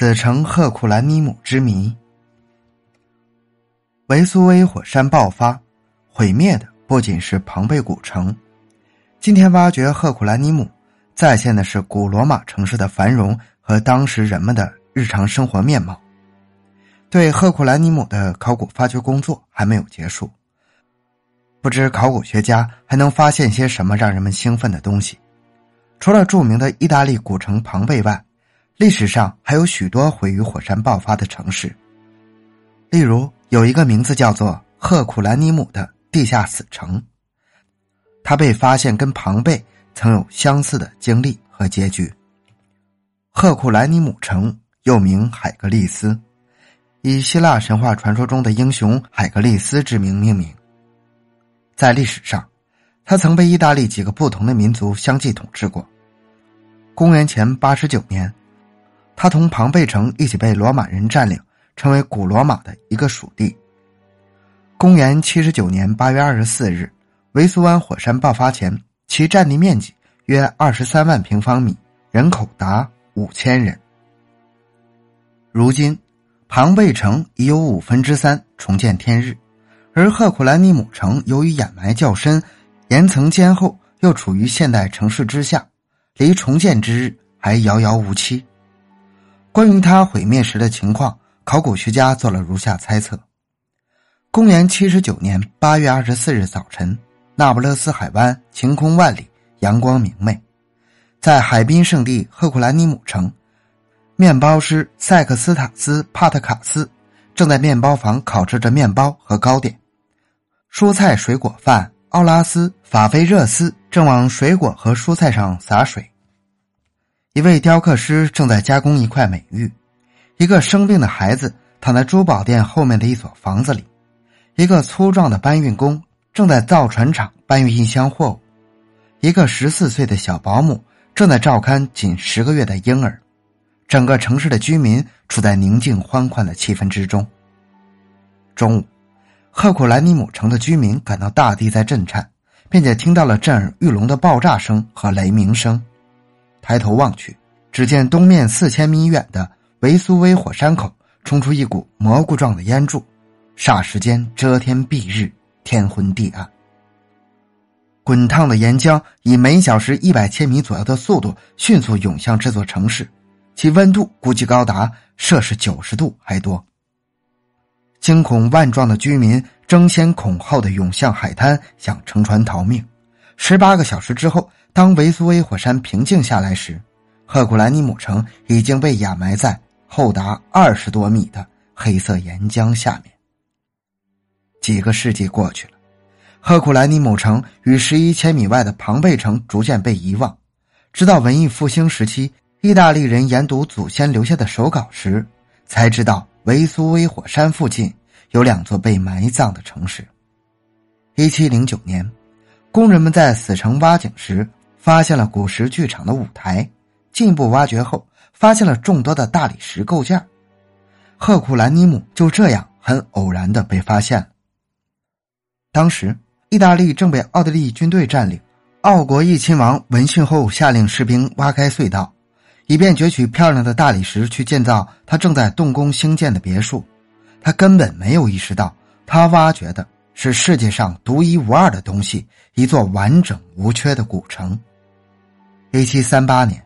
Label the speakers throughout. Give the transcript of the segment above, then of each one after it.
Speaker 1: 死城赫库兰尼姆之谜。维苏威火山爆发，毁灭的不仅是庞贝古城。今天挖掘赫库兰尼姆，再现的是古罗马城市的繁荣和当时人们的日常生活面貌。对赫库兰尼姆的考古发掘工作还没有结束，不知考古学家还能发现些什么让人们兴奋的东西。除了著名的意大利古城庞贝外，历史上还有许多毁于火山爆发的城市，例如有一个名字叫做赫库兰尼姆的地下死城，它被发现跟庞贝曾有相似的经历和结局。赫库兰尼姆城又名海格力斯，以希腊神话传说中的英雄海格力斯之名命名。在历史上，它曾被意大利几个不同的民族相继统治过。公元前八十九年。他同庞贝城一起被罗马人占领，成为古罗马的一个属地。公元七十九年八月二十四日，维苏湾火山爆发前，其占地面积约二十三万平方米，人口达五千人。如今，庞贝城已有五分之三重见天日，而赫库兰尼姆城由于掩埋较深，岩层坚厚，又处于现代城市之下，离重建之日还遥遥无期。关于它毁灭时的情况，考古学家做了如下猜测：公元七十九年八月二十四日早晨，那不勒斯海湾晴空万里，阳光明媚，在海滨圣地赫库兰尼姆城，面包师塞克斯塔斯·帕特卡斯正在面包房烤制着面包和糕点，蔬菜水果贩奥拉斯·法菲热斯正往水果和蔬菜上洒水。一位雕刻师正在加工一块美玉，一个生病的孩子躺在珠宝店后面的一所房子里，一个粗壮的搬运工正在造船厂搬运一箱货物，一个十四岁的小保姆正在照看仅十个月的婴儿，整个城市的居民处在宁静欢快的气氛之中。中午，赫库兰尼姆城的居民感到大地在震颤，并且听到了震耳欲聋的爆炸声和雷鸣声。抬头望去，只见东面四千米远的维苏威火山口冲出一股蘑菇状的烟柱，霎时间遮天蔽日，天昏地暗。滚烫的岩浆以每小时一百千米左右的速度迅速涌向这座城市，其温度估计高达摄氏九十度还多。惊恐万状的居民争先恐后的涌向海滩，想乘船逃命。十八个小时之后。当维苏威火山平静下来时，赫库兰尼姆城已经被掩埋在厚达二十多米的黑色岩浆下面。几个世纪过去了，赫库兰尼姆城与十一千米外的庞贝城逐渐被遗忘，直到文艺复兴时期，意大利人研读祖先留下的手稿时，才知道维苏威火山附近有两座被埋葬的城市。一七零九年，工人们在死城挖井时。发现了古时剧场的舞台，进一步挖掘后，发现了众多的大理石构件。赫库兰尼姆就这样很偶然的被发现了。当时，意大利正被奥地利军队占领，奥国义亲王闻讯后下令士兵挖开隧道，以便攫取漂亮的大理石去建造他正在动工兴建的别墅。他根本没有意识到，他挖掘的是世界上独一无二的东西——一座完整无缺的古城。一七三八年，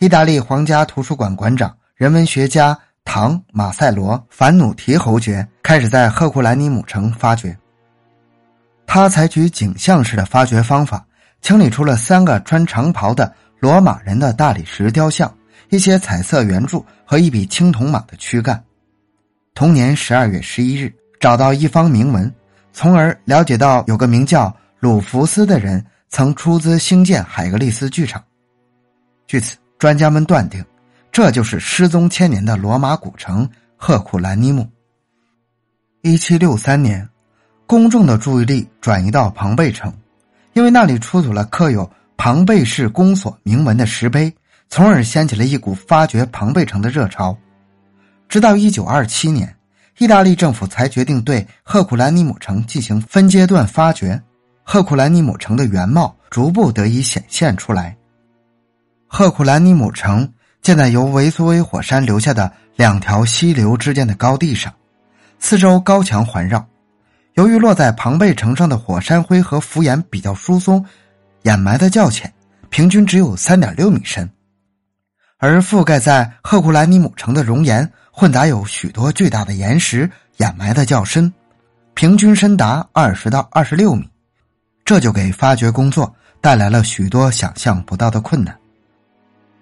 Speaker 1: 意大利皇家图书馆馆长、人文学家唐·马塞罗·凡努提侯爵开始在赫库兰尼姆城发掘。他采取景象式的发掘方法，清理出了三个穿长袍的罗马人的大理石雕像、一些彩色圆柱和一匹青铜马的躯干。同年十二月十一日，找到一方铭文，从而了解到有个名叫鲁弗斯的人曾出资兴建海格力斯剧场。据此，专家们断定，这就是失踪千年的罗马古城赫库兰尼姆。一七六三年，公众的注意力转移到庞贝城，因为那里出土了刻有“庞贝式公所”铭文的石碑，从而掀起了一股发掘庞贝城的热潮。直到一九二七年，意大利政府才决定对赫库兰尼姆城进行分阶段发掘，赫库兰尼姆城的原貌逐步得以显现出来。赫库兰尼姆城建在由维苏威火山留下的两条溪流之间的高地上，四周高墙环绕。由于落在庞贝城上的火山灰和浮岩比较疏松，掩埋的较浅，平均只有三点六米深。而覆盖在赫库兰尼姆城的熔岩混杂有许多巨大的岩石，掩埋的较深，平均深达二十到二十六米。这就给发掘工作带来了许多想象不到的困难。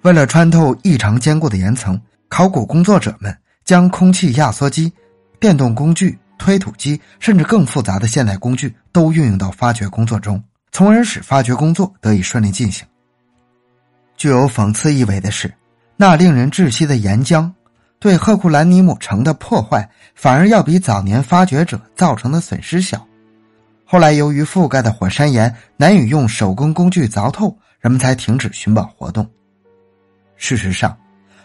Speaker 1: 为了穿透异常坚固的岩层，考古工作者们将空气压缩机、电动工具、推土机，甚至更复杂的现代工具都运用到发掘工作中，从而使发掘工作得以顺利进行。具有讽刺意味的是。那令人窒息的岩浆，对赫库兰尼姆城的破坏反而要比早年发掘者造成的损失小。后来，由于覆盖的火山岩难以用手工工具凿透，人们才停止寻宝活动。事实上，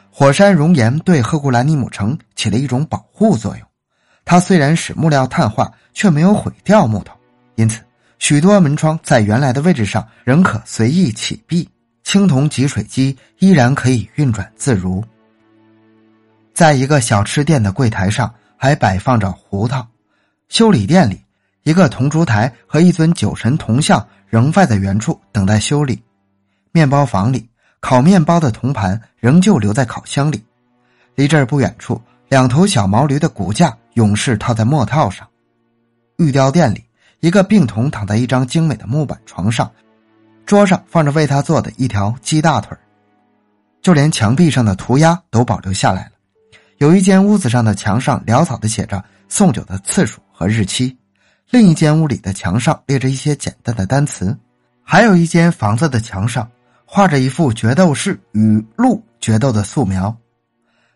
Speaker 1: 火山熔岩对赫库兰尼姆城起了一种保护作用。它虽然使木料碳化，却没有毁掉木头，因此许多门窗在原来的位置上仍可随意启闭。青铜集水机依然可以运转自如。在一个小吃店的柜台上，还摆放着胡桃；修理店里，一个铜烛台和一尊酒神铜像仍放在原处等待修理；面包房里，烤面包的铜盘仍旧留在烤箱里；离这儿不远处，两头小毛驴的骨架永世套在墨套上；玉雕店里，一个病童躺在一张精美的木板床上。桌上放着为他做的一条鸡大腿就连墙壁上的涂鸦都保留下来了。有一间屋子上的墙上潦草的写着送酒的次数和日期，另一间屋里的墙上列着一些简单的单词，还有一间房子的墙上画着一幅决斗士与鹿决斗的素描，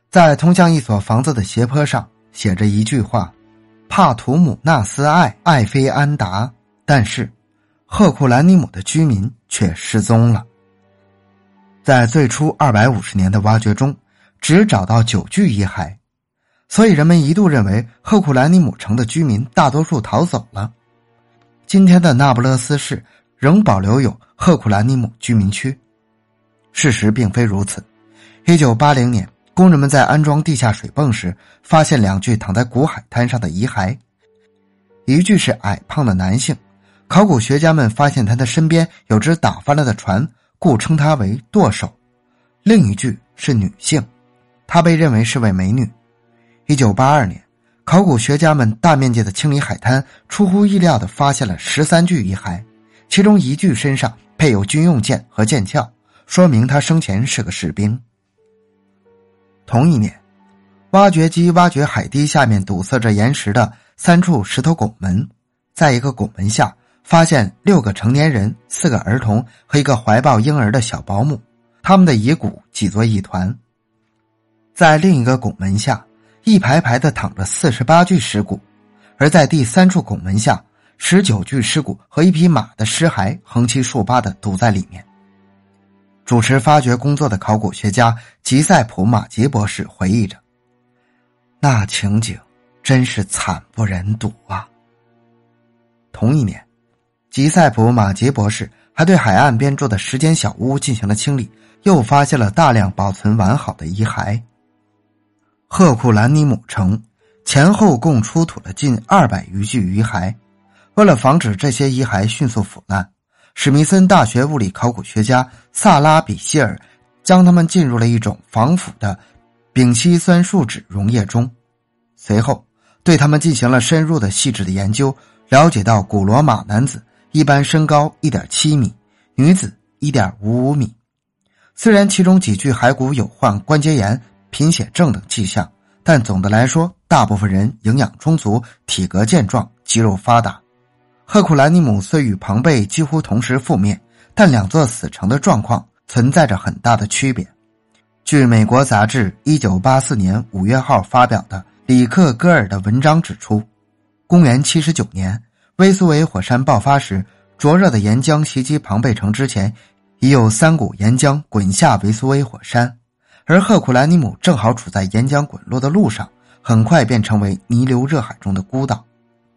Speaker 1: 在通向一所房子的斜坡上写着一句话：“帕图姆纳斯艾艾菲安达。”但是。赫库兰尼姆的居民却失踪了。在最初二百五十年的挖掘中，只找到九具遗骸，所以人们一度认为赫库兰尼姆城的居民大多数逃走了。今天的那不勒斯市仍保留有赫库兰尼姆居民区。事实并非如此。一九八零年，工人们在安装地下水泵时，发现两具躺在古海滩上的遗骸，一具是矮胖的男性。考古学家们发现他的身边有只打翻了的船，故称他为舵手。另一具是女性，她被认为是位美女。一九八二年，考古学家们大面积的清理海滩，出乎意料的发现了十三具遗骸，其中一具身上配有军用剑和剑鞘，说明他生前是个士兵。同一年，挖掘机挖掘海堤下面堵塞着岩石的三处石头拱门，在一个拱门下。发现六个成年人、四个儿童和一个怀抱婴儿的小保姆，他们的遗骨挤作一团。在另一个拱门下，一排排的躺着四十八具尸骨，而在第三处拱门下，十九具尸骨和一匹马的尸骸横七竖八的堵在里面。主持发掘工作的考古学家吉塞普·马吉博士回忆着：“那情景真是惨不忍睹啊！”同一年。吉塞普·马杰博士还对海岸边住的十间小屋进行了清理，又发现了大量保存完好的遗骸。赫库兰尼姆城前后共出土了近二百余具遗骸。为了防止这些遗骸迅速腐烂，史密森大学物理考古学家萨拉比希尔将它们进入了一种防腐的丙烯酸树脂溶液中，随后对它们进行了深入的细致的研究，了解到古罗马男子。一般身高一点七米，女子一点五五米。虽然其中几具骸骨有患关节炎、贫血症等迹象，但总的来说，大部分人营养充足，体格健壮，肌肉发达。赫库兰尼姆虽与庞贝几乎同时覆灭，但两座死城的状况存在着很大的区别。据美国杂志一九八四年五月号发表的里克戈尔的文章指出，公元七十九年。威苏维火山爆发时，灼热的岩浆袭击庞贝城之前，已有三股岩浆滚下维苏威火山，而赫库兰尼姆正好处在岩浆滚落的路上，很快便成为泥流热海中的孤岛。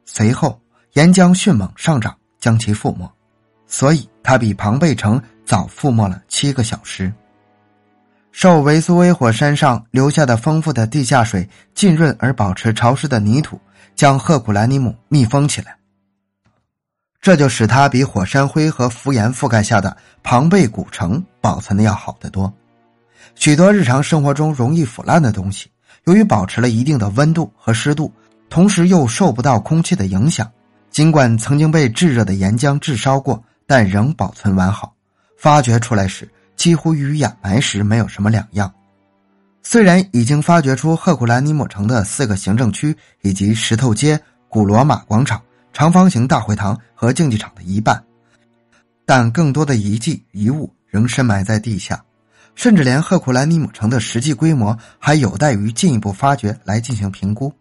Speaker 1: 随后，岩浆迅猛上涨，将其覆没，所以它比庞贝城早覆没了七个小时。受维苏威火山上留下的丰富的地下水浸润而保持潮湿的泥土，将赫库兰尼姆密封起来。这就使它比火山灰和浮岩覆盖下的庞贝古城保存的要好得多。许多日常生活中容易腐烂的东西，由于保持了一定的温度和湿度，同时又受不到空气的影响，尽管曾经被炙热的岩浆炙烧过，但仍保存完好。发掘出来时，几乎与掩埋时没有什么两样。虽然已经发掘出赫库兰尼姆城的四个行政区以及石头街、古罗马广场。长方形大会堂和竞技场的一半，但更多的遗迹遗物仍深埋在地下，甚至连赫库兰尼姆城的实际规模还有待于进一步发掘来进行评估。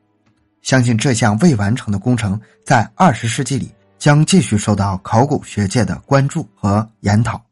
Speaker 1: 相信这项未完成的工程在二十世纪里将继续受到考古学界的关注和研讨。